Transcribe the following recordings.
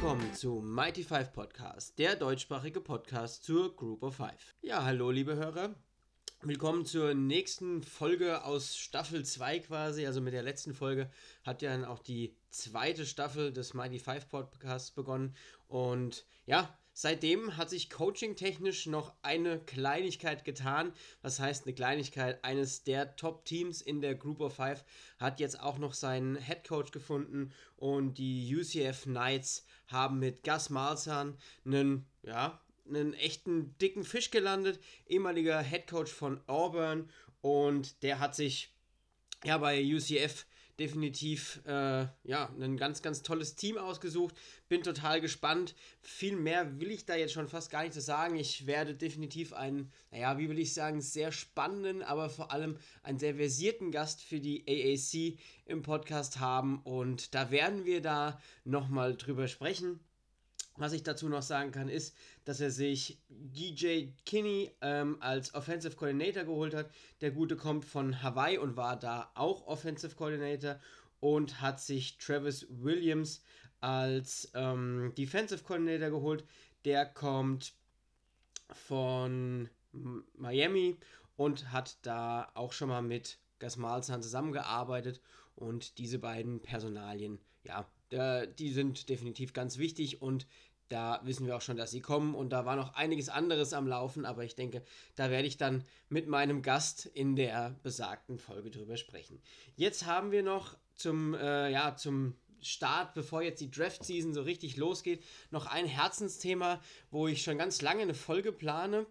willkommen zu Mighty Five Podcast, der deutschsprachige Podcast zur Group of Five. Ja, hallo liebe Hörer. Willkommen zur nächsten Folge aus Staffel 2 quasi. Also mit der letzten Folge hat ja dann auch die zweite Staffel des Mighty Five Podcasts begonnen. Und ja, Seitdem hat sich coaching-technisch noch eine Kleinigkeit getan. Was heißt eine Kleinigkeit? Eines der Top-Teams in der Group of Five hat jetzt auch noch seinen Head Coach gefunden und die UCF Knights haben mit Gus Malzahn einen, ja, einen echten dicken Fisch gelandet. Ehemaliger Head Coach von Auburn und der hat sich ja bei UCF definitiv äh, ja, ein ganz, ganz tolles Team ausgesucht. Bin total gespannt. Viel mehr will ich da jetzt schon fast gar nicht zu sagen. Ich werde definitiv einen, naja, wie will ich sagen, sehr spannenden, aber vor allem einen sehr versierten Gast für die AAC im Podcast haben. Und da werden wir da nochmal drüber sprechen. Was ich dazu noch sagen kann, ist, dass er sich DJ Kinney ähm, als Offensive Coordinator geholt hat. Der Gute kommt von Hawaii und war da auch Offensive Coordinator und hat sich Travis Williams als ähm, Defensive Coordinator geholt. Der kommt von Miami und hat da auch schon mal mit Gus Malzahn zusammengearbeitet und diese beiden Personalien, ja, die sind definitiv ganz wichtig und da wissen wir auch schon, dass sie kommen und da war noch einiges anderes am Laufen, aber ich denke, da werde ich dann mit meinem Gast in der besagten Folge drüber sprechen. Jetzt haben wir noch zum, äh, ja, zum Start, bevor jetzt die Draft-Season so richtig losgeht, noch ein Herzensthema, wo ich schon ganz lange eine Folge plane.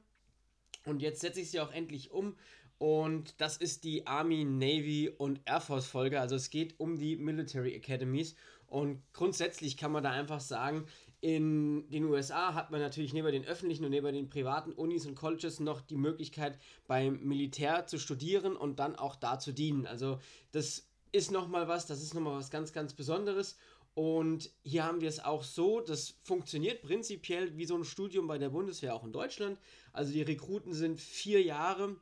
Und jetzt setze ich sie auch endlich um. Und das ist die Army, Navy und Air Force Folge. Also es geht um die Military Academies. Und grundsätzlich kann man da einfach sagen, in den USA hat man natürlich neben den öffentlichen und neben den privaten Unis und Colleges noch die Möglichkeit, beim Militär zu studieren und dann auch da zu dienen. Also das ist nochmal was, das ist nochmal was ganz, ganz Besonderes. Und hier haben wir es auch so, das funktioniert prinzipiell wie so ein Studium bei der Bundeswehr auch in Deutschland. Also die Rekruten sind vier Jahre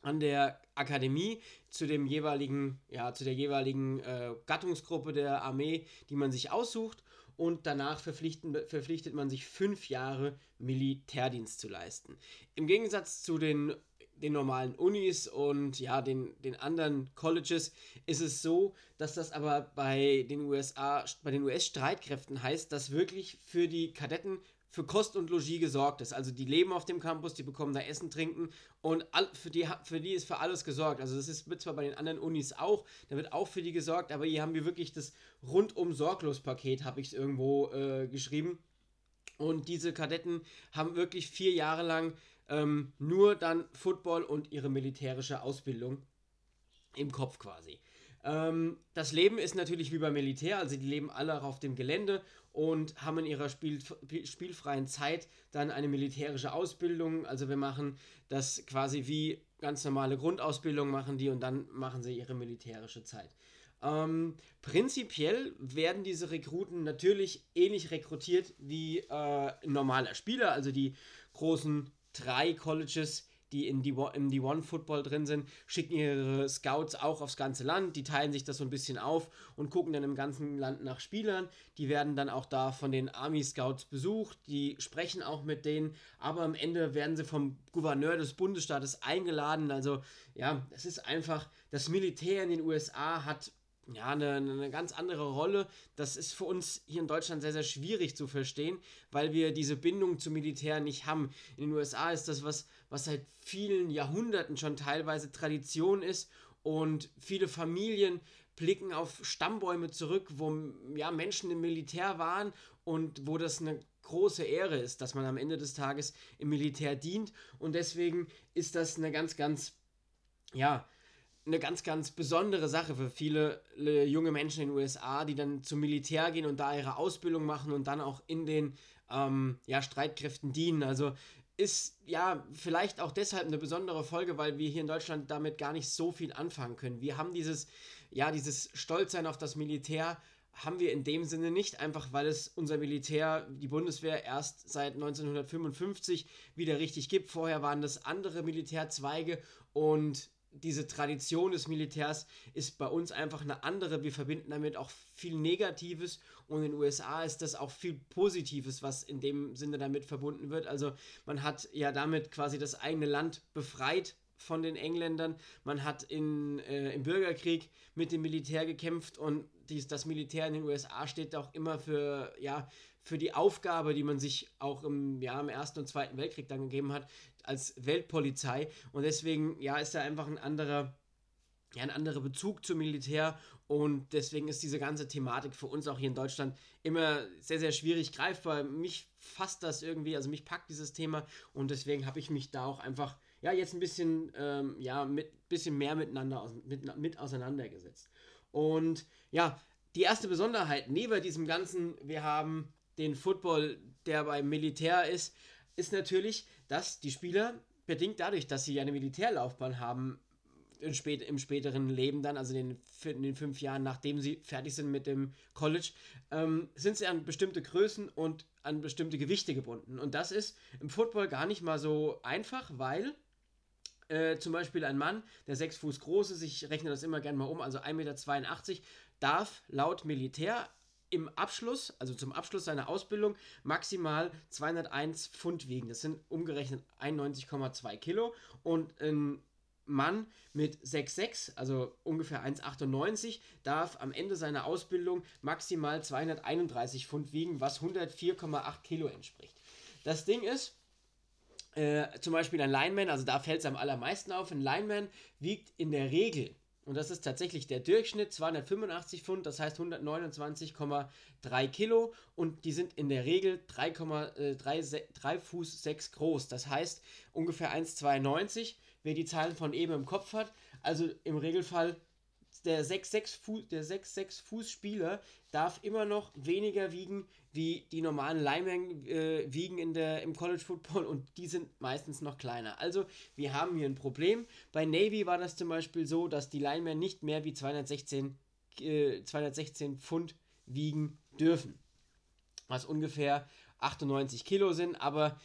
an der Akademie zu dem jeweiligen, ja, zu der jeweiligen äh, Gattungsgruppe der Armee, die man sich aussucht und danach verpflichtet man sich fünf Jahre Militärdienst zu leisten. Im Gegensatz zu den, den normalen Unis und ja, den, den anderen Colleges ist es so, dass das aber bei den USA, bei den US-Streitkräften heißt, dass wirklich für die Kadetten für Kost und Logis gesorgt ist. Also die leben auf dem Campus, die bekommen da Essen, Trinken und all, für, die, für die ist für alles gesorgt. Also das ist wird zwar bei den anderen Unis auch, da wird auch für die gesorgt, aber hier haben wir wirklich das rundum sorglos Paket, habe ich es irgendwo äh, geschrieben. Und diese Kadetten haben wirklich vier Jahre lang ähm, nur dann Football und ihre militärische Ausbildung im Kopf quasi. Ähm, das Leben ist natürlich wie beim Militär, also die leben alle auf dem Gelände und haben in ihrer Spiel, spielfreien Zeit dann eine militärische Ausbildung. Also wir machen das quasi wie ganz normale Grundausbildung machen die und dann machen sie ihre militärische Zeit. Ähm, prinzipiell werden diese Rekruten natürlich ähnlich rekrutiert wie äh, normaler Spieler, also die großen drei Colleges die in die, im D1 Football drin sind, schicken ihre Scouts auch aufs ganze Land. Die teilen sich das so ein bisschen auf und gucken dann im ganzen Land nach Spielern. Die werden dann auch da von den Army Scouts besucht. Die sprechen auch mit denen, aber am Ende werden sie vom Gouverneur des Bundesstaates eingeladen. Also ja, es ist einfach, das Militär in den USA hat ja, eine, eine ganz andere Rolle. Das ist für uns hier in Deutschland sehr, sehr schwierig zu verstehen, weil wir diese Bindung zum Militär nicht haben. In den USA ist das was, was seit vielen Jahrhunderten schon teilweise Tradition ist und viele Familien blicken auf Stammbäume zurück, wo ja, Menschen im Militär waren und wo das eine große Ehre ist, dass man am Ende des Tages im Militär dient. Und deswegen ist das eine ganz, ganz, ja, eine ganz, ganz besondere Sache für viele junge Menschen in den USA, die dann zum Militär gehen und da ihre Ausbildung machen und dann auch in den ähm, ja, Streitkräften dienen. Also ist ja vielleicht auch deshalb eine besondere Folge, weil wir hier in Deutschland damit gar nicht so viel anfangen können. Wir haben dieses, ja, dieses Stolzsein auf das Militär, haben wir in dem Sinne nicht, einfach weil es unser Militär, die Bundeswehr, erst seit 1955 wieder richtig gibt. Vorher waren das andere Militärzweige und diese Tradition des Militärs ist bei uns einfach eine andere. Wir verbinden damit auch viel Negatives und in den USA ist das auch viel Positives, was in dem Sinne damit verbunden wird. Also man hat ja damit quasi das eigene Land befreit von den Engländern. Man hat in, äh, im Bürgerkrieg mit dem Militär gekämpft und dies, das Militär in den USA steht auch immer für, ja, für die Aufgabe, die man sich auch im, ja, im Ersten und Zweiten Weltkrieg dann gegeben hat, als Weltpolizei. Und deswegen, ja, ist da einfach ein anderer, ja, ein anderer Bezug zum Militär und deswegen ist diese ganze Thematik für uns auch hier in Deutschland immer sehr, sehr schwierig greifbar. Mich fasst das irgendwie, also mich packt dieses Thema und deswegen habe ich mich da auch einfach, ja, jetzt ein bisschen, ähm, ja, mit bisschen mehr miteinander, mit, mit auseinandergesetzt. Und ja, die erste Besonderheit neben diesem Ganzen, wir haben den Football, der beim Militär ist, ist natürlich, dass die Spieler, bedingt dadurch, dass sie eine Militärlaufbahn haben, im, spät, im späteren Leben dann, also in den, in den, fünf Jahren, nachdem sie fertig sind mit dem College, ähm, sind sie an bestimmte Größen und an bestimmte Gewichte gebunden. Und das ist im Football gar nicht mal so einfach, weil äh, zum Beispiel ein Mann, der sechs Fuß groß ist, ich rechne das immer gerne mal um, also 1,82 Meter, darf laut Militär im Abschluss, also zum Abschluss seiner Ausbildung, maximal 201 Pfund wiegen. Das sind umgerechnet 91,2 Kilo. Und ein Mann mit 6,6, also ungefähr 1,98, darf am Ende seiner Ausbildung maximal 231 Pfund wiegen, was 104,8 Kilo entspricht. Das Ding ist, äh, zum Beispiel ein Lineman, also da fällt es am allermeisten auf, ein Lineman wiegt in der Regel und das ist tatsächlich der Durchschnitt, 285 Pfund, das heißt 129,3 Kilo und die sind in der Regel 3,3 3 äh, Fuß 6 groß, das heißt ungefähr 1,92, wer die Zahlen von eben im Kopf hat. Also im Regelfall der 6-6 Fuß, der 6-6 Fußspieler darf immer noch weniger wiegen, wie die normalen Linemen äh, wiegen in der, im College Football und die sind meistens noch kleiner. Also wir haben hier ein Problem. Bei Navy war das zum Beispiel so, dass die Linemen nicht mehr wie 216, äh, 216 Pfund wiegen dürfen. Was ungefähr 98 Kilo sind, aber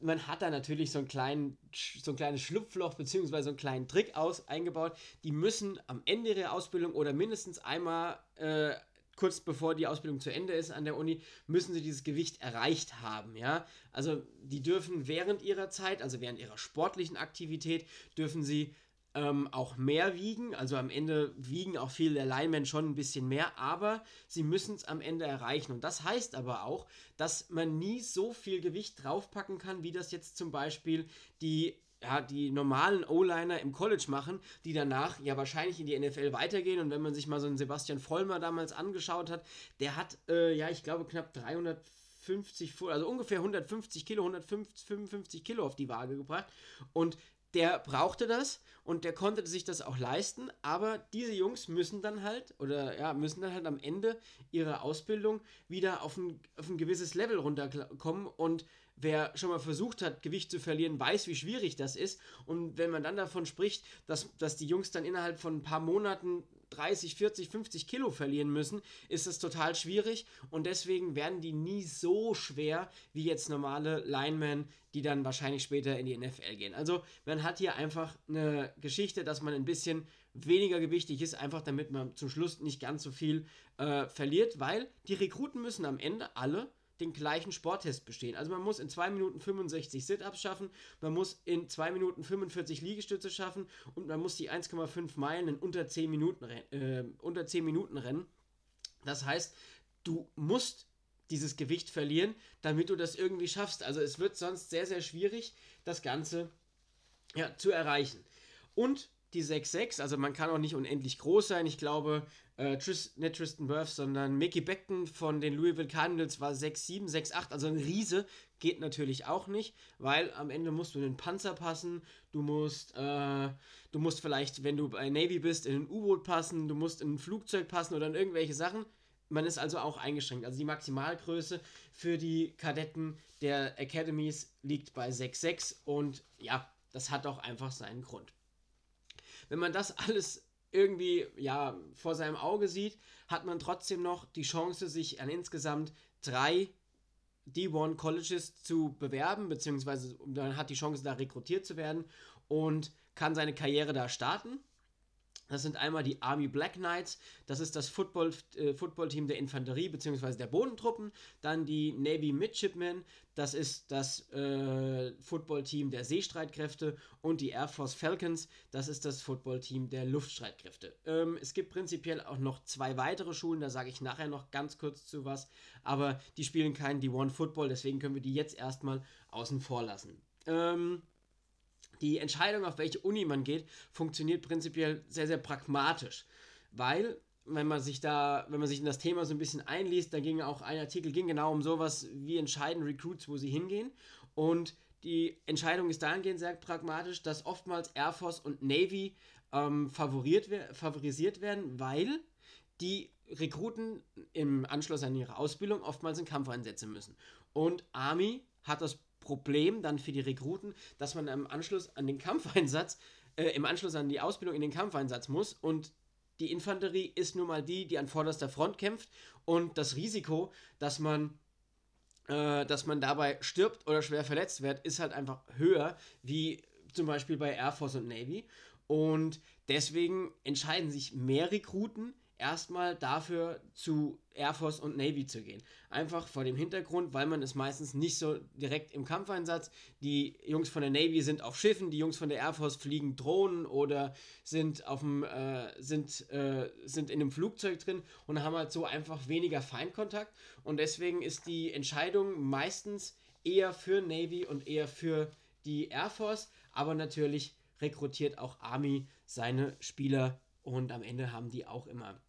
man hat da natürlich so, einen kleinen, so ein kleines Schlupfloch bzw. so einen kleinen Trick aus, eingebaut. Die müssen am Ende ihrer Ausbildung oder mindestens einmal äh, kurz bevor die Ausbildung zu Ende ist an der Uni, müssen sie dieses Gewicht erreicht haben, ja. Also die dürfen während ihrer Zeit, also während ihrer sportlichen Aktivität, dürfen sie ähm, auch mehr wiegen. Also am Ende wiegen auch viele der Linemen schon ein bisschen mehr, aber sie müssen es am Ende erreichen. Und das heißt aber auch, dass man nie so viel Gewicht draufpacken kann, wie das jetzt zum Beispiel die ja, die normalen O-Liner im College machen, die danach ja wahrscheinlich in die NFL weitergehen. Und wenn man sich mal so einen Sebastian Vollmer damals angeschaut hat, der hat, äh, ja, ich glaube, knapp 350, also ungefähr 150 Kilo, 155 Kilo auf die Waage gebracht. Und der brauchte das und der konnte sich das auch leisten, aber diese Jungs müssen dann halt, oder ja, müssen dann halt am Ende ihrer Ausbildung wieder auf ein, auf ein gewisses Level runterkommen und wer schon mal versucht hat, Gewicht zu verlieren, weiß, wie schwierig das ist. Und wenn man dann davon spricht, dass, dass die Jungs dann innerhalb von ein paar Monaten 30, 40, 50 Kilo verlieren müssen, ist das total schwierig und deswegen werden die nie so schwer wie jetzt normale Linemen, die dann wahrscheinlich später in die NFL gehen. Also man hat hier einfach eine Geschichte, dass man ein bisschen weniger gewichtig ist, einfach damit man zum Schluss nicht ganz so viel äh, verliert, weil die Rekruten müssen am Ende alle den gleichen Sporttest bestehen. Also man muss in 2 Minuten 65 Sit-Ups schaffen, man muss in 2 Minuten 45 Liegestütze schaffen und man muss die 1,5 Meilen in unter 10 Minuten, äh, unter 10 Minuten rennen. Das heißt, du musst dieses Gewicht verlieren, damit du das irgendwie schaffst. Also es wird sonst sehr, sehr schwierig, das Ganze ja, zu erreichen. Und die 6'6, also man kann auch nicht unendlich groß sein. Ich glaube, äh, Tris, nicht Tristan Wirth, sondern Mickey Beckton von den Louisville Cardinals war 6'7, 6'8, also ein Riese geht natürlich auch nicht, weil am Ende musst du in den Panzer passen, du musst, äh, du musst vielleicht, wenn du bei Navy bist, in ein U-Boot passen, du musst in ein Flugzeug passen oder in irgendwelche Sachen. Man ist also auch eingeschränkt. Also die Maximalgröße für die Kadetten der Academies liegt bei 6'6 und ja, das hat auch einfach seinen Grund. Wenn man das alles irgendwie ja vor seinem Auge sieht, hat man trotzdem noch die Chance, sich an insgesamt drei D1 Colleges zu bewerben, beziehungsweise man hat die Chance, da rekrutiert zu werden. Und kann seine Karriere da starten. Das sind einmal die Army Black Knights, das ist das Football, äh, Footballteam der Infanterie bzw. der Bodentruppen. Dann die Navy Midshipmen, das ist das äh, Footballteam der Seestreitkräfte. Und die Air Force Falcons, das ist das Footballteam der Luftstreitkräfte. Ähm, es gibt prinzipiell auch noch zwei weitere Schulen, da sage ich nachher noch ganz kurz zu was. Aber die spielen keinen D1 Football, deswegen können wir die jetzt erstmal außen vor lassen. Ähm, die Entscheidung, auf welche Uni man geht, funktioniert prinzipiell sehr, sehr pragmatisch. Weil, wenn man sich da, wenn man sich in das Thema so ein bisschen einliest, da ging auch ein Artikel ging genau um sowas, wie entscheiden Recruits, wo sie hingehen. Und die Entscheidung ist dahingehend sehr pragmatisch, dass oftmals Air Force und Navy ähm, favoriert, favorisiert werden, weil die Rekruten im Anschluss an ihre Ausbildung oftmals in Kampf einsetzen müssen. Und Army hat das Problem dann für die Rekruten, dass man im Anschluss an den Kampfeinsatz, äh, im Anschluss an die Ausbildung in den Kampfeinsatz muss und die Infanterie ist nun mal die, die an vorderster Front kämpft und das Risiko, dass man äh, dass man dabei stirbt oder schwer verletzt wird, ist halt einfach höher, wie zum Beispiel bei Air Force und Navy. Und deswegen entscheiden sich mehr Rekruten erstmal dafür zu Air Force und Navy zu gehen. Einfach vor dem Hintergrund, weil man es meistens nicht so direkt im Kampfeinsatz. Die Jungs von der Navy sind auf Schiffen, die Jungs von der Air Force fliegen Drohnen oder sind auf dem äh, sind äh, sind in einem Flugzeug drin und haben halt so einfach weniger Feindkontakt und deswegen ist die Entscheidung meistens eher für Navy und eher für die Air Force, aber natürlich rekrutiert auch Army seine Spieler und am Ende haben die auch immer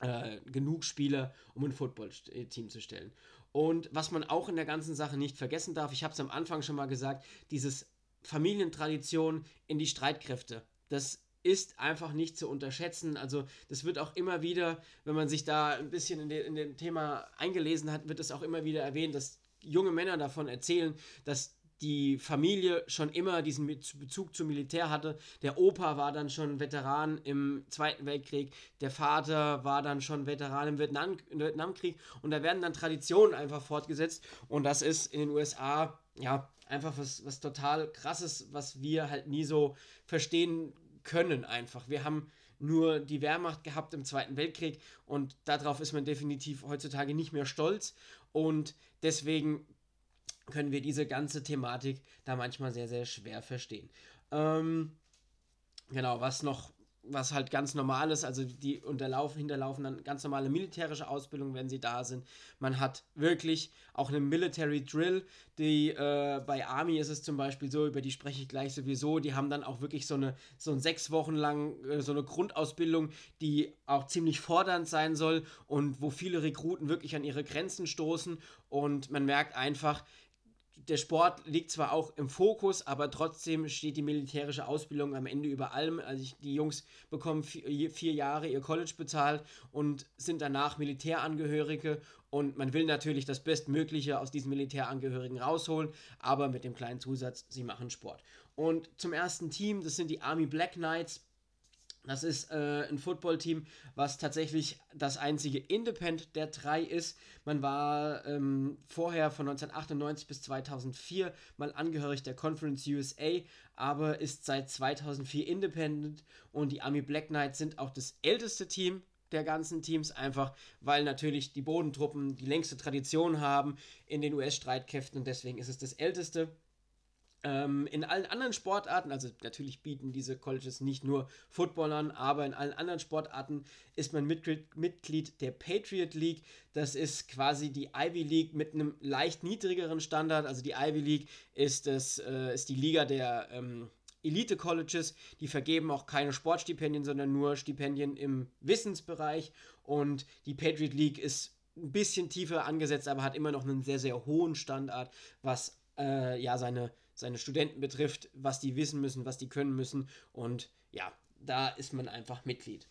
äh, genug Spieler, um ein Football-Team zu stellen. Und was man auch in der ganzen Sache nicht vergessen darf, ich habe es am Anfang schon mal gesagt, dieses Familientradition in die Streitkräfte. Das ist einfach nicht zu unterschätzen. Also das wird auch immer wieder, wenn man sich da ein bisschen in, de, in dem Thema eingelesen hat, wird es auch immer wieder erwähnt, dass junge Männer davon erzählen, dass die Familie schon immer diesen Bezug zum Militär hatte. Der Opa war dann schon Veteran im Zweiten Weltkrieg, der Vater war dann schon Veteran im, Vietnam, im Vietnamkrieg. Und da werden dann Traditionen einfach fortgesetzt. Und das ist in den USA ja einfach was, was total krasses, was wir halt nie so verstehen können einfach. Wir haben nur die Wehrmacht gehabt im Zweiten Weltkrieg. Und darauf ist man definitiv heutzutage nicht mehr stolz. Und deswegen können wir diese ganze Thematik da manchmal sehr, sehr schwer verstehen. Ähm, genau, was noch, was halt ganz normal ist, also die unterlaufen, hinterlaufen dann ganz normale militärische Ausbildung, wenn sie da sind. Man hat wirklich auch eine Military Drill, die äh, bei Army ist es zum Beispiel so, über die spreche ich gleich sowieso, die haben dann auch wirklich so eine, so ein sechs Wochen lang äh, so eine Grundausbildung, die auch ziemlich fordernd sein soll und wo viele Rekruten wirklich an ihre Grenzen stoßen und man merkt einfach, der Sport liegt zwar auch im Fokus, aber trotzdem steht die militärische Ausbildung am Ende über allem. Also ich, die Jungs bekommen vier, vier, Jahre ihr College bezahlt und sind danach Militärangehörige und man will natürlich das Bestmögliche aus diesen Militärangehörigen rausholen, aber mit dem kleinen Zusatz, sie machen Sport. Und zum ersten Team, das sind die Army Black Knights. Das ist äh, ein Footballteam, was tatsächlich das einzige Independent der drei ist. Man war ähm, vorher von 1998 bis 2004 mal angehörig der Conference USA, aber ist seit 2004 Independent und die Army Black Knights sind auch das älteste Team der ganzen Teams, einfach weil natürlich die Bodentruppen die längste Tradition haben in den US-Streitkräften und deswegen ist es das älteste. Ähm, in allen anderen Sportarten, also natürlich bieten diese Colleges nicht nur Football an, aber in allen anderen Sportarten ist man Mitglied, Mitglied der Patriot League. Das ist quasi die Ivy League mit einem leicht niedrigeren Standard. Also die Ivy League ist, das, äh, ist die Liga der ähm, Elite-Colleges. Die vergeben auch keine Sportstipendien, sondern nur Stipendien im Wissensbereich. Und die Patriot League ist ein bisschen tiefer angesetzt, aber hat immer noch einen sehr, sehr hohen Standard, was äh, ja seine seine Studenten betrifft, was die wissen müssen, was die können müssen. Und ja, da ist man einfach Mitglied.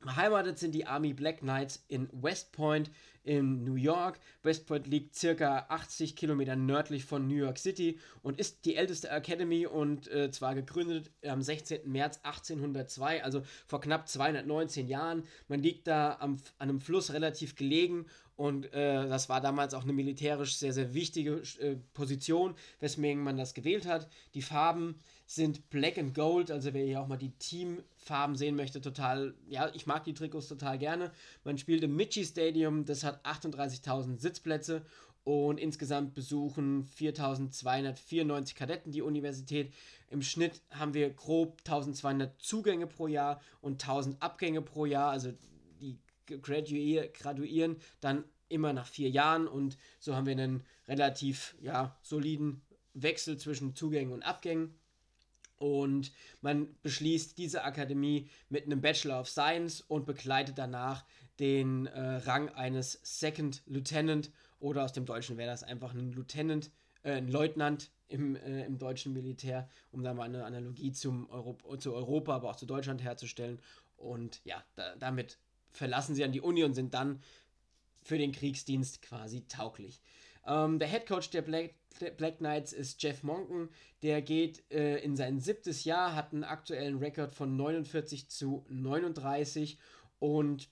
Beheimatet sind die Army Black Knights in West Point in New York. West Point liegt circa 80 Kilometer nördlich von New York City und ist die älteste Academy und äh, zwar gegründet am 16. März 1802, also vor knapp 219 Jahren. Man liegt da am, an einem Fluss relativ gelegen Und äh, das war damals auch eine militärisch sehr, sehr wichtige äh, Position, weswegen man das gewählt hat. Die Farben sind Black and Gold, also wer hier auch mal die Teamfarben sehen möchte, total, ja, ich mag die Trikots total gerne. Man spielt im Michi Stadium, das hat 38.000 Sitzplätze und insgesamt besuchen 4.294 Kadetten die Universität. Im Schnitt haben wir grob 1.200 Zugänge pro Jahr und 1.000 Abgänge pro Jahr, also graduier, graduieren dann immer nach vier Jahren und so haben wir einen relativ ja, soliden Wechsel zwischen Zugängen und Abgängen. Und man beschließt diese Akademie mit einem Bachelor of Science und begleitet danach den äh, Rang eines Second Lieutenant oder aus dem Deutschen wäre das einfach ein Lieutenant, äh, ein Leutnant im, äh, im deutschen Militär, um da mal eine Analogie zum Europ zu Europa, aber auch zu Deutschland herzustellen. Und ja, da, damit verlassen sie an die Uni und sind dann für den Kriegsdienst quasi tauglich. Ähm, der Head Coach der Black, Black, Knights ist Jeff Monken. Der geht äh, in sein siebtes Jahr, hat einen aktuellen Rekord von 49 zu 39 und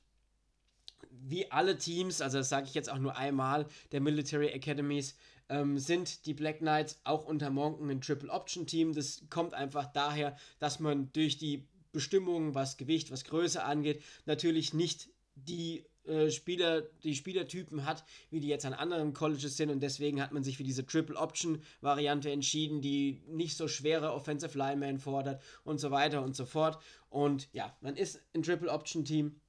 wie alle Teams, also das sage ich jetzt auch nur einmal, der Military Academies, ähm, sind die Black Knights auch unter Monken ein Triple Option Team. Das kommt einfach daher, dass man durch die Bestimmungen, was Gewicht, was Größe angeht, natürlich nicht die äh, Spieler, die Spielertypen hat, wie die jetzt an anderen Colleges sind und deswegen hat man sich für diese Triple Option Variante entschieden, die nicht so schwere Offensive Linemen fordert und so weiter und so fort. Und ja, man ist ein Triple Option Team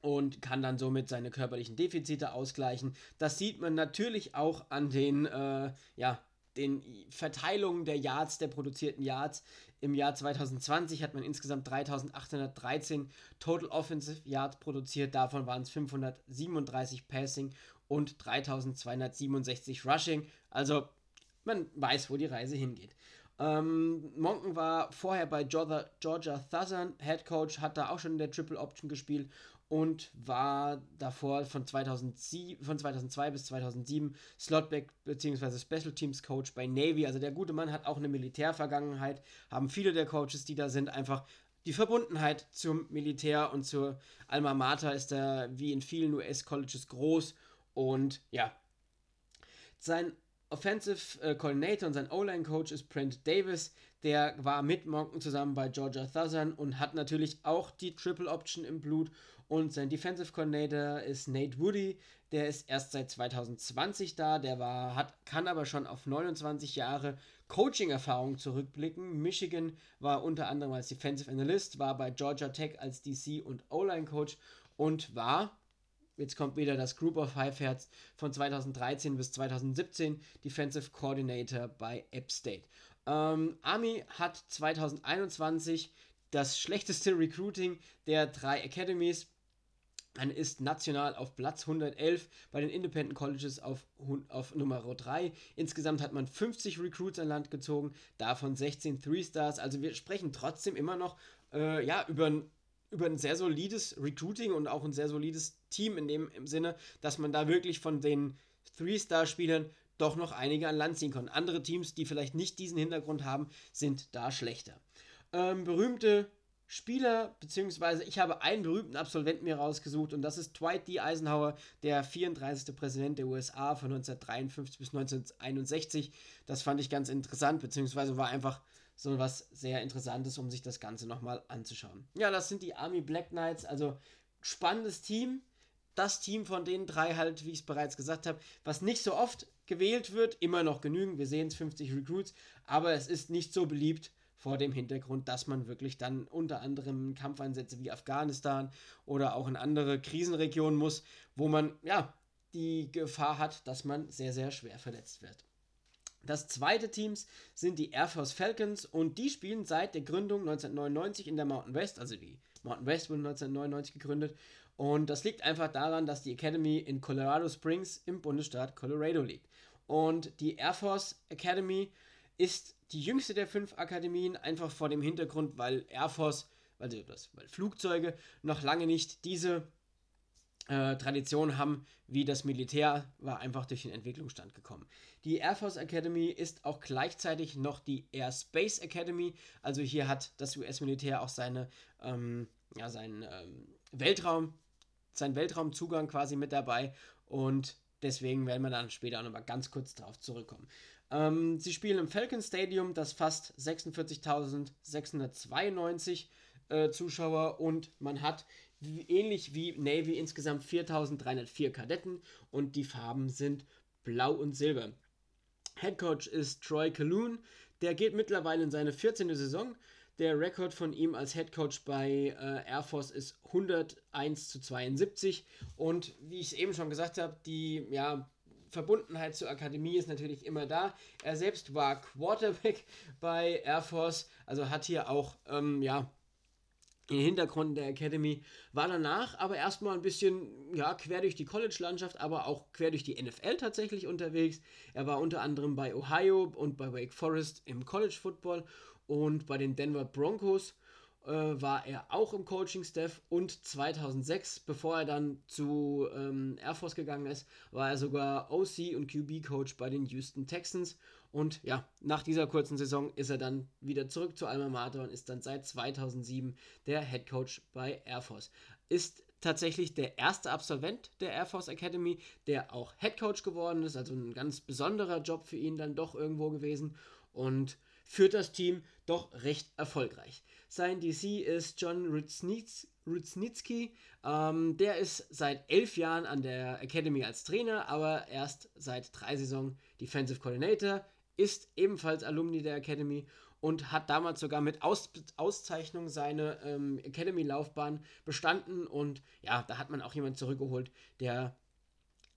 und kann dann somit seine körperlichen Defizite ausgleichen. Das sieht man natürlich auch an den, äh, ja, den Verteilungen der Yards, der produzierten Yards. Im Jahr 2020 hat man insgesamt 3813 Total Offensive Yards produziert, davon waren es 537 Passing und 3267 Rushing. Also man weiß, wo die Reise hingeht. Ähm, Monken war vorher bei Georgia, Georgia Southern Head Coach, hat da auch schon in der Triple Option gespielt und war davor von, 2007, von 2002 bis 2007 Slotback bzw. Special Teams Coach bei Navy. Also der gute Mann hat auch eine Militärvergangenheit, haben viele der Coaches, die da sind, einfach die Verbundenheit zum Militär und zur Alma Mater ist da wie in vielen US-Colleges groß und ja. Sein Offensive äh, Coordinator und sein O-Line-Coach ist Brent Davis. Der war mit Monken zusammen bei Georgia Southern und hat natürlich auch die Triple Option im Blut und sein Defensive Coordinator ist Nate Woody. Der ist erst seit 2020 da. Der war, hat, kann aber schon auf 29 Jahre Coaching-Erfahrung zurückblicken. Michigan war unter anderem als Defensive Analyst, war bei Georgia Tech als DC und O-Line-Coach und war, jetzt kommt wieder das Group of Five Herz, von 2013 bis 2017 Defensive Coordinator bei App State. Ähm, Army hat 2021 das schlechteste Recruiting der drei Academies man ist national auf Platz 111, bei den Independent Colleges auf, auf Nummer 3. Insgesamt hat man 50 Recruits an Land gezogen, davon 16 Three-Stars. Also wir sprechen trotzdem immer noch äh, ja, über ein über ein sehr solides Recruiting und auch ein sehr solides Team in dem im Sinne, dass man da wirklich von den Three-Star-Spielern doch noch einige an Land ziehen kann. Andere Teams, die vielleicht nicht diesen Hintergrund haben, sind da schlechter. Ähm, berühmte Spieler, beziehungsweise ich habe einen berühmten Absolventen mir rausgesucht und das ist Dwight D. Eisenhower, der 34. Präsident der USA von 1953 bis 1961. Das fand ich ganz interessant, beziehungsweise war einfach so was sehr Interessantes, um sich das Ganze nochmal anzuschauen. Ja, das sind die Army Black Knights, also spannendes Team. Das Team von den drei halt, wie ich es bereits gesagt habe, was nicht so oft gewählt wird, immer noch genügend. Wir sehen es 50 Recruits, aber es ist nicht so beliebt vor dem Hintergrund, dass man wirklich dann unter anderem Kampfeinsätze wie Afghanistan oder auch in andere Krisenregionen muss, wo man ja die Gefahr hat, dass man sehr, sehr schwer verletzt wird. Das zweite Teams sind die Air Force Falcons und die spielen seit der Gründung 1999 in der Mountain West, also die Mountain West wurde 1999 gegründet und das liegt einfach daran, dass die Academy in Colorado Springs im Bundesstaat Colorado liegt. Und die Air Force Academy ist die jüngste der fünf Akademien, einfach vor dem Hintergrund, weil Air Force, weil, das, weil Flugzeuge noch lange nicht diese äh, Tradition haben, wie das Militär war einfach durch den Entwicklungsstand gekommen. Die Air Force Academy ist auch gleichzeitig noch die Air Space Academy, also hier hat das US-Militär auch seine, ähm, ja, seinen ähm, Weltraum sein Weltraumzugang quasi mit dabei und deswegen werden wir dann später auch nochmal ganz kurz darauf zurückkommen. Ähm, sie spielen im Falcon Stadium, das fast 46.692 äh, Zuschauer und man hat ähnlich wie Navy insgesamt 4.304 Kadetten und die Farben sind blau und silber. Head Coach ist Troy Calhoun, der geht mittlerweile in seine 14. Saison. Der Rekord von ihm als Head Coach bei äh, Air Force ist 101 zu 72 und wie ich es eben schon gesagt habe, die ja, Verbundenheit zur Akademie ist natürlich immer da. Er selbst war Quarterback bei Air Force, also hat hier auch ähm, ja, den Hintergrund der Academy, war danach aber erstmal ein bisschen ja, quer durch die College-Landschaft, aber auch quer durch die NFL tatsächlich unterwegs. Er war unter anderem bei Ohio und bei Wake Forest im College Football und bei den Denver Broncos äh, war er auch im Coaching-Staff und 2006, bevor er dann zu ähm, Air Force gegangen ist, war er sogar OC und QB-Coach bei den Houston Texans. Und ja, nach dieser kurzen Saison ist er dann wieder zurück zu Alma Mater und ist dann seit 2007 der Head Coach bei Air Force. Ist tatsächlich der erste Absolvent der Air Force Academy, der auch Head Coach geworden ist, also ein ganz besonderer Job für ihn dann doch irgendwo gewesen und führt das Team doch recht erfolgreich. Sein DC ist John Rudznitsky. Ähm, der ist seit elf Jahren an der Academy als Trainer, aber erst seit drei Saisons Defensive Coordinator, ist ebenfalls Alumni der Academy und hat damals sogar mit Aus Auszeichnung seine ähm, Academy-Laufbahn bestanden. Und ja, da hat man auch jemanden zurückgeholt, der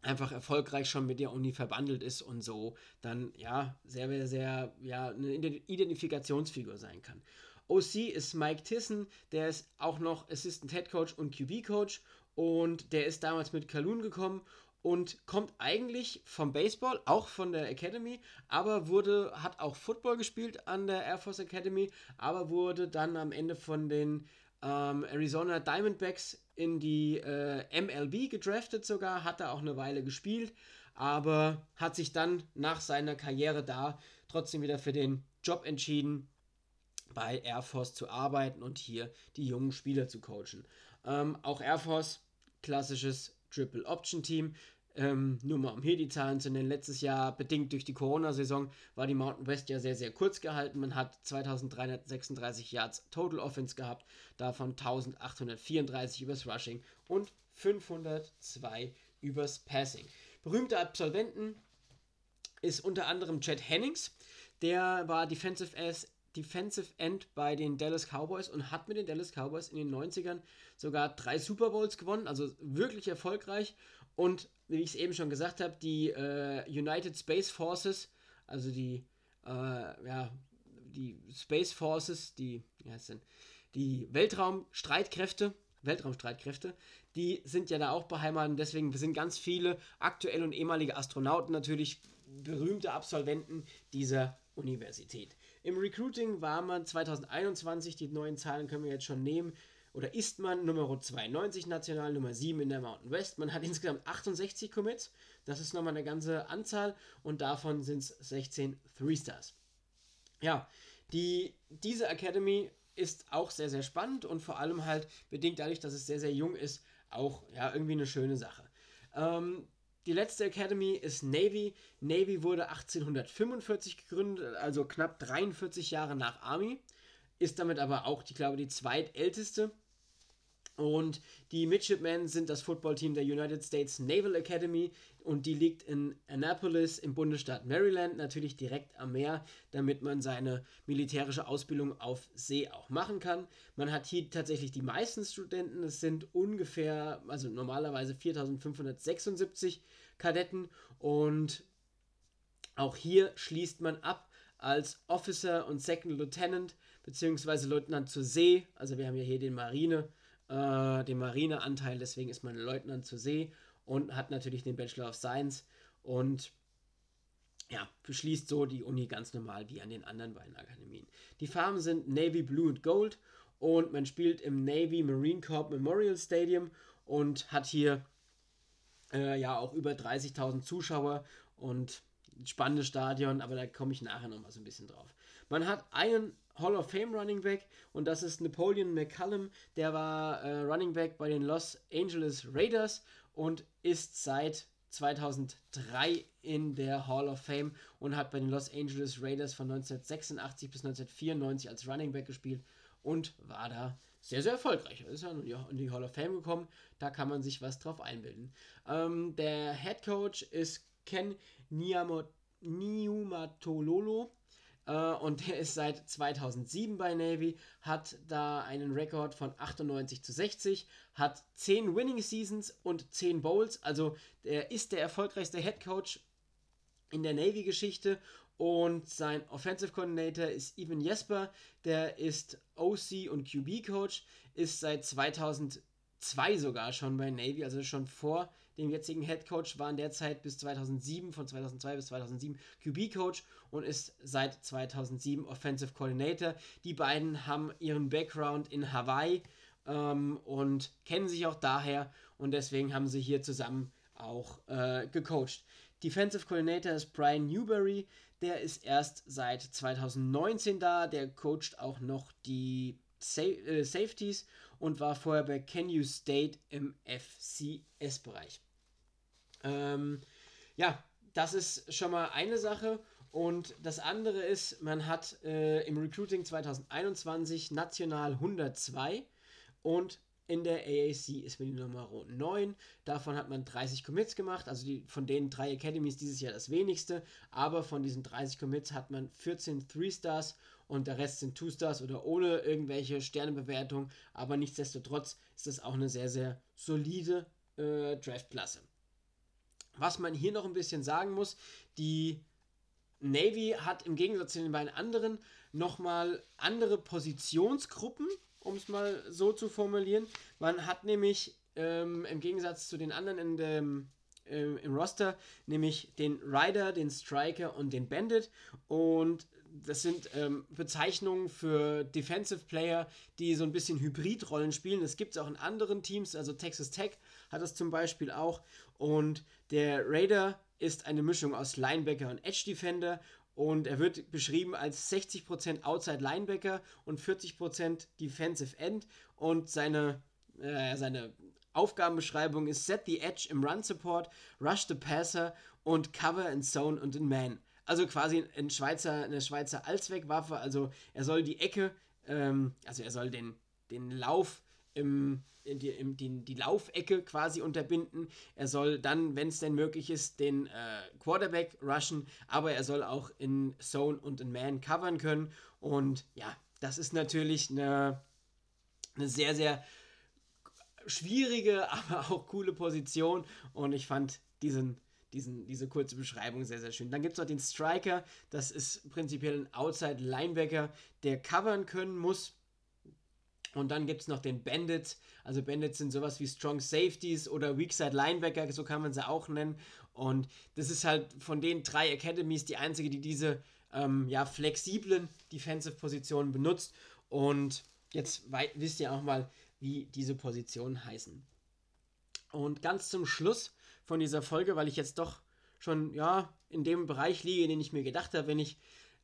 einfach erfolgreich schon mit der Uni verbandelt ist und so dann ja sehr, sehr, sehr ja, eine Identifikationsfigur sein kann. OC ist Mike Tissen, der ist auch noch Assistant Head Coach und QB Coach und der ist damals mit Kalun gekommen und kommt eigentlich vom Baseball, auch von der Academy, aber wurde, hat auch Football gespielt an der Air Force Academy, aber wurde dann am Ende von den ähm, Arizona Diamondbacks in die äh, MLB gedraftet sogar, hat da auch eine Weile gespielt, aber hat sich dann nach seiner Karriere da trotzdem wieder für den Job entschieden, bei Air Force zu arbeiten und hier die jungen Spieler zu coachen. Ähm, auch Air Force, klassisches Triple Option Team. Ähm, nur mal um hier die Zahlen zu nennen. Letztes Jahr, bedingt durch die Corona-Saison, war die Mountain West ja sehr, sehr kurz gehalten. Man hat 2336 Yards Total Offense gehabt, davon 1834 übers Rushing und 502 übers Passing. Berühmte Absolventen ist unter anderem Chad Hennings. Der war Defensive Ass Defensive End bei den Dallas Cowboys und hat mit den Dallas Cowboys in den 90ern sogar drei Super Bowls gewonnen, also wirklich erfolgreich und wie ich es eben schon gesagt habe, die äh, United Space Forces, also die, äh, ja, die Space Forces, die, wie heißt denn, die Weltraumstreitkräfte, Weltraumstreitkräfte, die sind ja da auch beheimatet. Deswegen sind ganz viele aktuelle und ehemalige Astronauten natürlich berühmte Absolventen dieser Universität. Im Recruiting war man 2021, die neuen Zahlen können wir jetzt schon nehmen, oder ist man Nummer 92 national, Nummer 7 in der Mountain West. Man hat insgesamt 68 Commits, das ist nochmal eine ganze Anzahl und davon sind es 16 Three-Stars. Ja, die, diese Academy ist auch sehr, sehr spannend und vor allem halt bedingt dadurch, dass es sehr, sehr jung ist, auch ja, irgendwie eine schöne Sache. Ähm, die letzte Academy ist Navy. Navy wurde 1845 gegründet, also knapp 43 Jahre nach Army. Ist damit aber auch, ich glaube, die zweitälteste. Und die Midshipmen sind das Footballteam der United States Naval Academy. Und die liegt in Annapolis im Bundesstaat Maryland, natürlich direkt am Meer, damit man seine militärische Ausbildung auf See auch machen kann. Man hat hier tatsächlich die meisten Studenten, es sind ungefähr, also normalerweise 4576 Kadetten. Und auch hier schließt man ab als Officer und Second Lieutenant beziehungsweise Leutnant zur See, also wir haben ja hier den Marine äh, den Marineanteil, deswegen ist man Leutnant zur See und hat natürlich den Bachelor of Science und ja, beschließt so die Uni ganz normal wie an den anderen beiden Akademien. Die Farben sind Navy Blue und Gold und man spielt im Navy Marine Corps Memorial Stadium und hat hier äh, ja auch über 30.000 Zuschauer und spannendes Stadion, aber da komme ich nachher noch mal so ein bisschen drauf. Man hat einen Hall of Fame Running Back und das ist Napoleon McCallum. Der war äh, Running Back bei den Los Angeles Raiders und ist seit 2003 in der Hall of Fame und hat bei den Los Angeles Raiders von 1986 bis 1994 als Running Back gespielt und war da sehr, sehr erfolgreich. Er ist ja in die Hall of Fame gekommen, da kann man sich was drauf einbilden. Ähm, der Head Coach ist Ken Niumatololo. Äh, und der ist seit 2007 bei Navy, hat da einen Rekord von 98 zu 60, hat 10 Winning Seasons und 10 Bowls. Also er ist der erfolgreichste Head Coach in der Navy-Geschichte und sein Offensive Coordinator ist Evan Jesper, der ist OC und QB Coach, ist seit 2002 sogar schon bei Navy, also schon vor dem jetzigen Head Coach, war in der Zeit bis 2007, von 2002 bis 2007 QB Coach und ist seit 2007 Offensive Coordinator. Die beiden haben ihren Background in Hawaii ähm, und kennen sich auch daher und deswegen haben sie hier zusammen auch äh, gecoacht. Defensive Coordinator ist Brian Newberry, der ist erst seit 2019 da, der coacht auch noch die äh, Safeties und war vorher bei Can State im FCS-Bereich. Ähm, ja, das ist schon mal eine Sache. Und das andere ist, man hat äh, im Recruiting 2021 national 102 und in der AAC ist man die Nummer 9. Davon hat man 30 Commits gemacht, also die, von den drei Academies dieses Jahr das wenigste. Aber von diesen 30 Commits hat man 14 3-Stars und der Rest sind 2-Stars oder ohne irgendwelche Sternebewertung. Aber nichtsdestotrotz ist das auch eine sehr, sehr solide äh, Draftklasse. Was man hier noch ein bisschen sagen muss, die Navy hat im Gegensatz zu den beiden anderen nochmal andere Positionsgruppen, um es mal so zu formulieren. Man hat nämlich ähm, im Gegensatz zu den anderen in dem, äh, im Roster nämlich den Rider, den Striker und den Bandit. Und das sind ähm, Bezeichnungen für Defensive Player, die so ein bisschen Hybridrollen spielen. Das gibt es auch in anderen Teams, also Texas Tech hat das zum Beispiel auch. Und der Raider ist eine Mischung aus Linebacker und Edge Defender und er wird beschrieben als 60% Outside Linebacker und 40% Defensive End und seine, äh, seine Aufgabenbeschreibung ist Set the Edge im Run Support, Rush the Passer und Cover in Zone und in Man. Also quasi ein Schweizer, eine Schweizer Allzweckwaffe, also er soll die Ecke, ähm, also er soll den, den Lauf im, die, im, die, die Laufecke quasi unterbinden. Er soll dann, wenn es denn möglich ist, den äh, Quarterback rushen, aber er soll auch in Zone und in Man covern können. Und ja, das ist natürlich eine, eine sehr, sehr schwierige, aber auch coole Position. Und ich fand diesen, diesen, diese kurze Beschreibung sehr, sehr schön. Dann gibt es noch den Striker. Das ist prinzipiell ein Outside-Linebacker, der covern können muss und dann gibt es noch den Bandits. Also Bandits sind sowas wie Strong Safeties oder Weakside Linebacker, so kann man sie auch nennen. Und das ist halt von den drei Academies die einzige, die diese ähm, ja, flexiblen Defensive-Positionen benutzt. Und jetzt wisst ihr auch mal, wie diese Positionen heißen. Und ganz zum Schluss von dieser Folge, weil ich jetzt doch schon ja in dem Bereich liege, den ich mir gedacht habe, wenn ich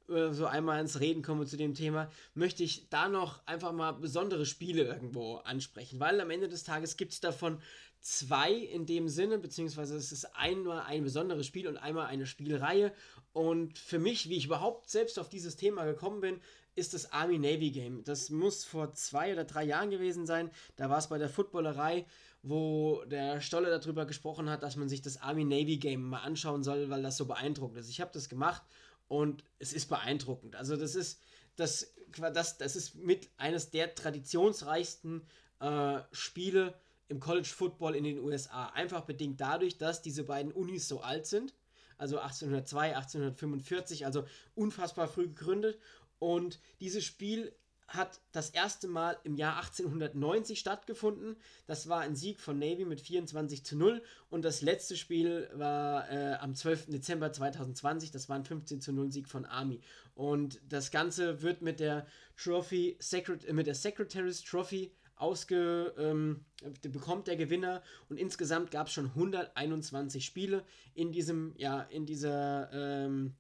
so einmal ins Reden komme zu dem Thema, möchte ich da noch einfach mal besondere Spiele irgendwo ansprechen, weil am Ende des Tages gibt es davon zwei in dem Sinne, beziehungsweise es ist einmal ein besonderes Spiel und einmal eine Spielreihe. Und für mich, wie ich überhaupt selbst auf dieses Thema gekommen bin, ist das Army-Navy-Game. Das muss vor zwei oder drei Jahren gewesen sein. Da war es bei der Footballerei, wo der Stolle darüber gesprochen hat, dass man sich das Army-Navy-Game mal anschauen soll, weil das so beeindruckend ist. Ich habe das gemacht und es ist beeindruckend. Also das ist das, das, das ist mit eines der traditionsreichsten äh, Spiele im College Football in den USA. Einfach bedingt dadurch, dass diese beiden Unis so alt sind. Also 1802, 1845, also unfassbar früh gegründet. Und dieses Spiel hat das erste Mal im Jahr 1890 stattgefunden. Das war ein Sieg von Navy mit 24 zu 0 und das letzte Spiel war äh, am 12. Dezember 2020. Das war ein 15 zu 0 Sieg von Army. Und das Ganze wird mit der Trophy, Secret, äh, mit der Secretary's Trophy ausge, ähm, bekommt der Gewinner und insgesamt gab es schon 121 Spiele in diesem, ja, in dieser, ähm,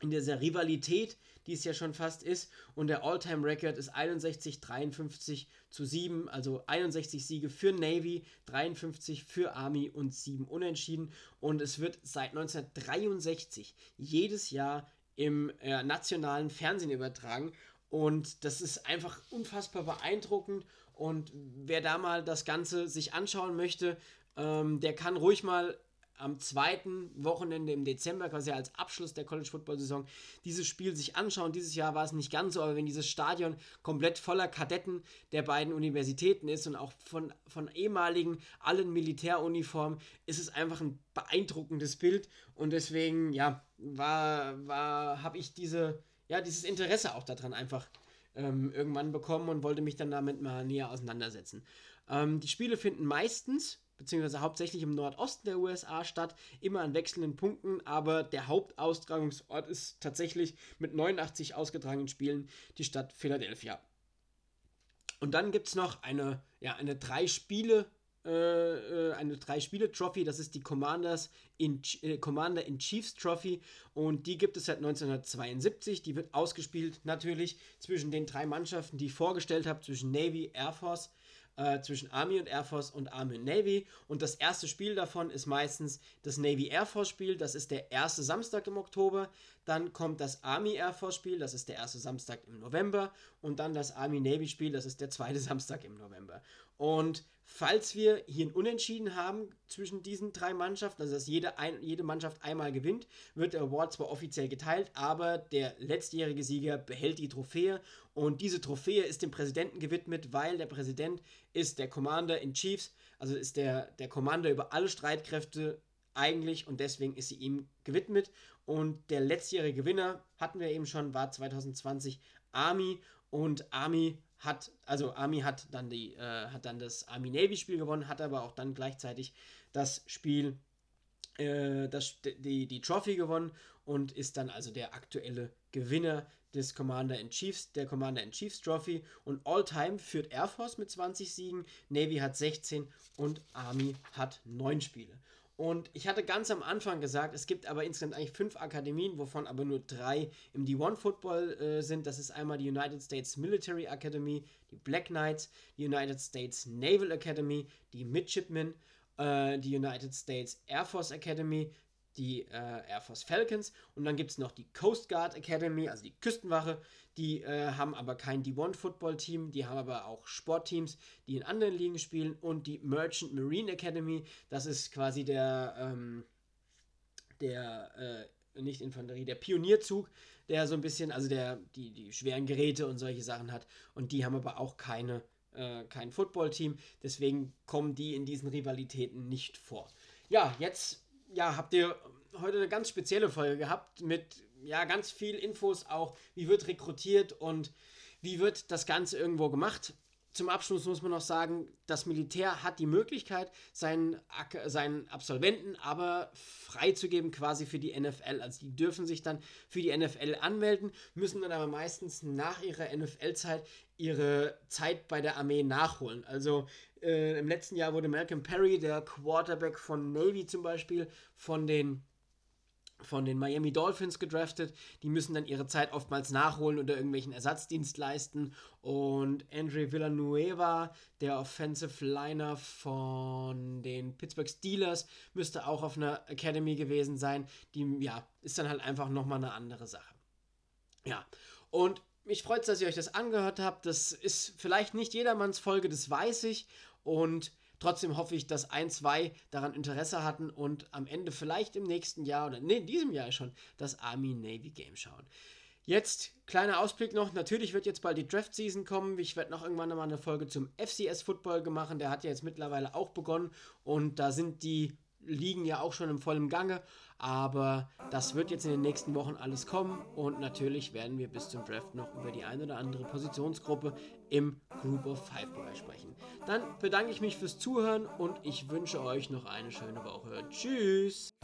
in dieser Rivalität, die es ja schon fast ist. Und der All-Time-Record ist 61, 53 zu 7, also 61 Siege für Navy, 53 für Army und 7 Unentschieden. Und es wird seit 1963 jedes Jahr im äh, nationalen Fernsehen übertragen. Und das ist einfach unfassbar beeindruckend. Und wer da mal das Ganze sich anschauen möchte, ähm, der kann ruhig mal am zweiten Wochenende im Dezember, quasi als Abschluss der College Football Saison, dieses Spiel sich anschauen. Dieses Jahr war es nicht ganz so, aber wenn dieses Stadion komplett voller Kadetten der beiden Universitäten ist und auch von, von ehemaligen allen Militäruniformen, ist es einfach ein beeindruckendes Bild und deswegen, ja, war, war, habe ich diese, ja, dieses Interesse auch daran einfach ähm, irgendwann bekommen und wollte mich dann damit mal näher auseinandersetzen. Ähm, die Spiele finden meistens beziehungsweise hauptsächlich im Nordosten der USA statt, immer an wechselnden Punkten, aber der Hauptaustragungsort ist tatsächlich mit 89 ausgetragenen Spielen die Stadt Philadelphia. Und dann gibt es noch eine, ja, eine drei Spiele äh, äh, eine drei Spiele Trophy, das ist die Commanders in, äh, Commander in Chiefs Trophy und die gibt es seit 1972. Die wird ausgespielt natürlich zwischen den drei Mannschaften, die ich vorgestellt habe, zwischen Navy, Air Force, äh, zwischen Army und Air Force und Army und Navy. Und das erste Spiel davon ist meistens das Navy Air Force Spiel. Das ist der erste Samstag im Oktober. Dann kommt das Army Air Force Spiel. Das ist der erste Samstag im November. Und dann das Army Navy Spiel. Das ist der zweite Samstag im November. Und falls wir hier ein Unentschieden haben zwischen diesen drei Mannschaften, also dass jede, ein, jede Mannschaft einmal gewinnt, wird der Award zwar offiziell geteilt, aber der letztjährige Sieger behält die Trophäe und diese Trophäe ist dem Präsidenten gewidmet, weil der Präsident ist der Commander in Chiefs, also ist der, der Commander über alle Streitkräfte eigentlich und deswegen ist sie ihm gewidmet. Und der letztjährige Gewinner, hatten wir eben schon, war 2020 Army und Army hat, also Army hat dann die, äh, hat dann das Army-Navy-Spiel gewonnen, hat aber auch dann gleichzeitig das Spiel, äh, das, die, die Trophy gewonnen und ist dann also der aktuelle Gewinner des Commander in Chiefs, der Commander in Chiefs Trophy. Und All-Time führt Air Force mit 20 Siegen, Navy hat 16 und Army hat 9 Spiele. Und ich hatte ganz am Anfang gesagt, es gibt aber insgesamt eigentlich fünf Akademien, wovon aber nur drei im D1 Football äh, sind. Das ist einmal die United States Military Academy, die Black Knights, die United States Naval Academy, die Midshipmen, äh, die United States Air Force Academy, die äh, Air Force Falcons und dann gibt es noch die Coast Guard Academy, also die Küstenwache. Die äh, haben aber kein D1 Football Team, die haben aber auch Sportteams, die in anderen Ligen spielen und die Merchant Marine Academy, das ist quasi der, ähm, der, äh, nicht Infanterie, der Pionierzug, der so ein bisschen, also der, die, die schweren Geräte und solche Sachen hat und die haben aber auch keine, äh, kein Football-Team, deswegen kommen die in diesen Rivalitäten nicht vor. Ja, jetzt ja, habt ihr heute eine ganz spezielle Folge gehabt mit ja ganz viel Infos auch, wie wird rekrutiert und wie wird das Ganze irgendwo gemacht. Zum Abschluss muss man noch sagen, das Militär hat die Möglichkeit, seinen, seinen Absolventen aber freizugeben quasi für die NFL. Also die dürfen sich dann für die NFL anmelden, müssen dann aber meistens nach ihrer NFL-Zeit ihre Zeit bei der Armee nachholen. Also äh, im letzten Jahr wurde Malcolm Perry, der Quarterback von Navy zum Beispiel, von den von den Miami Dolphins gedraftet. Die müssen dann ihre Zeit oftmals nachholen oder irgendwelchen Ersatzdienst leisten. Und Andre Villanueva, der Offensive Liner von den Pittsburgh Steelers, müsste auch auf einer Academy gewesen sein. Die, ja, ist dann halt einfach nochmal eine andere Sache. Ja, und mich freut es, dass ihr euch das angehört habt. Das ist vielleicht nicht jedermanns Folge, das weiß ich. Und Trotzdem hoffe ich, dass ein, zwei daran Interesse hatten und am Ende vielleicht im nächsten Jahr oder nee, in diesem Jahr schon das Army Navy Game schauen. Jetzt kleiner Ausblick noch. Natürlich wird jetzt bald die Draft Season kommen. Ich werde noch irgendwann mal eine Folge zum FCS Football machen. Der hat ja jetzt mittlerweile auch begonnen und da sind die Ligen ja auch schon im vollen Gange. Aber das wird jetzt in den nächsten Wochen alles kommen und natürlich werden wir bis zum Draft noch über die eine oder andere Positionsgruppe im Group of Five Bereich sprechen. Dann bedanke ich mich fürs Zuhören und ich wünsche euch noch eine schöne Woche. Tschüss!